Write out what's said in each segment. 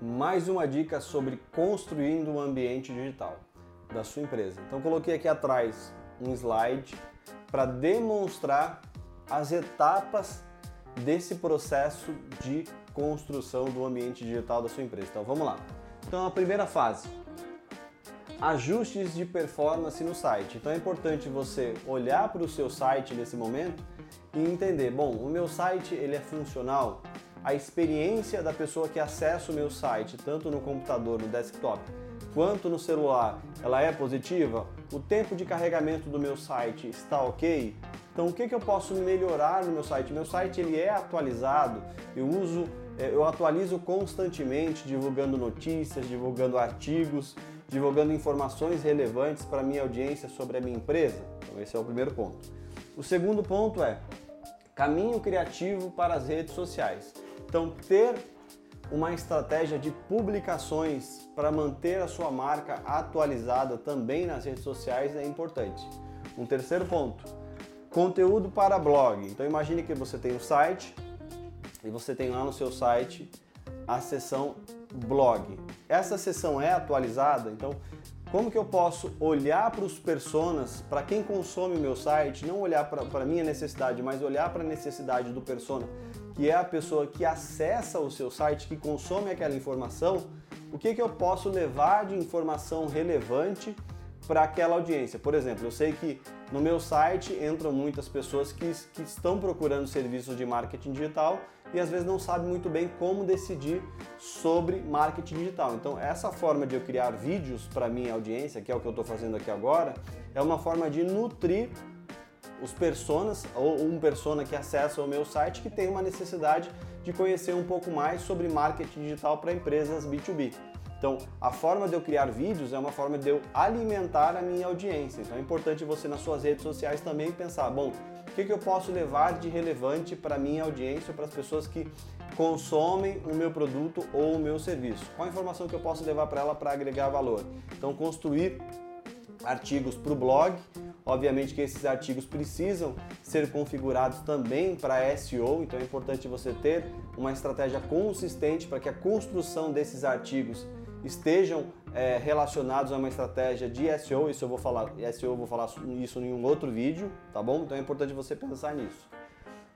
mais uma dica sobre construindo um ambiente digital da sua empresa. Então coloquei aqui atrás um slide para demonstrar as etapas desse processo de construção do ambiente digital da sua empresa. Então vamos lá. Então a primeira fase, ajustes de performance no site. Então é importante você olhar para o seu site nesse momento e entender, bom, o meu site ele é funcional, a experiência da pessoa que acessa o meu site, tanto no computador, no desktop, quanto no celular, ela é positiva? O tempo de carregamento do meu site está ok? Então, o que, que eu posso melhorar no meu site? Meu site ele é atualizado, eu uso, é, eu atualizo constantemente, divulgando notícias, divulgando artigos, divulgando informações relevantes para minha audiência sobre a minha empresa. Então, esse é o primeiro ponto. O segundo ponto é caminho criativo para as redes sociais. Então, ter uma estratégia de publicações para manter a sua marca atualizada também nas redes sociais é importante. Um terceiro ponto, conteúdo para blog. Então imagine que você tem um site e você tem lá no seu site a seção blog. Essa seção é atualizada, então como que eu posso olhar para os personas, para quem consome o meu site, não olhar para a minha necessidade, mas olhar para a necessidade do persona, que é a pessoa que acessa o seu site, que consome aquela informação, o que, que eu posso levar de informação relevante para aquela audiência. Por exemplo, eu sei que no meu site entram muitas pessoas que, que estão procurando serviços de marketing digital e às vezes não sabem muito bem como decidir sobre marketing digital. Então, essa forma de eu criar vídeos para minha audiência, que é o que eu estou fazendo aqui agora, é uma forma de nutrir os personas ou um persona que acessa o meu site que tem uma necessidade de conhecer um pouco mais sobre marketing digital para empresas B2B. Então, a forma de eu criar vídeos é uma forma de eu alimentar a minha audiência. Então, é importante você nas suas redes sociais também pensar, bom, o que, que eu posso levar de relevante para minha audiência, para as pessoas que consomem o meu produto ou o meu serviço? Qual a informação que eu posso levar para ela para agregar valor? Então, construir artigos para o blog. Obviamente que esses artigos precisam ser configurados também para SEO, então é importante você ter uma estratégia consistente para que a construção desses artigos estejam é, relacionados a uma estratégia de SEO, isso eu vou falar, SEO eu vou falar isso em um outro vídeo, tá bom? Então é importante você pensar nisso.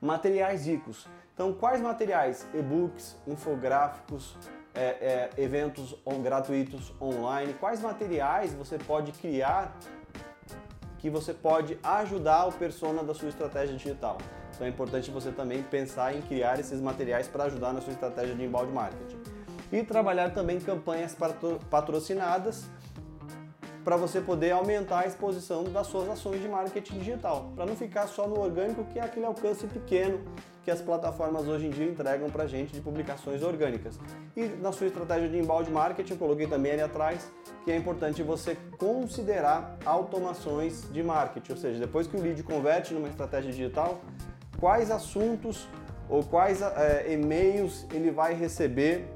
Materiais ricos. Então, quais materiais? E-books, infográficos, é, é, eventos on, gratuitos online, quais materiais você pode criar que você pode ajudar o persona da sua estratégia digital. Então é importante você também pensar em criar esses materiais para ajudar na sua estratégia de inbound marketing. E trabalhar também campanhas patrocinadas para você poder aumentar a exposição das suas ações de marketing digital, para não ficar só no orgânico, que é aquele alcance pequeno que as plataformas hoje em dia entregam para a gente de publicações orgânicas. E na sua estratégia de inbound marketing, eu coloquei também ali atrás que é importante você considerar automações de marketing, ou seja, depois que o lead converte numa estratégia digital, quais assuntos ou quais é, e-mails ele vai receber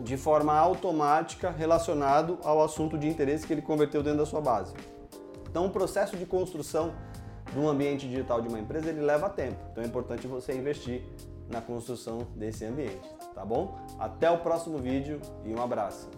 de forma automática relacionado ao assunto de interesse que ele converteu dentro da sua base. Então, o processo de construção de um ambiente digital de uma empresa ele leva tempo. Então, é importante você investir na construção desse ambiente, tá bom? Até o próximo vídeo e um abraço.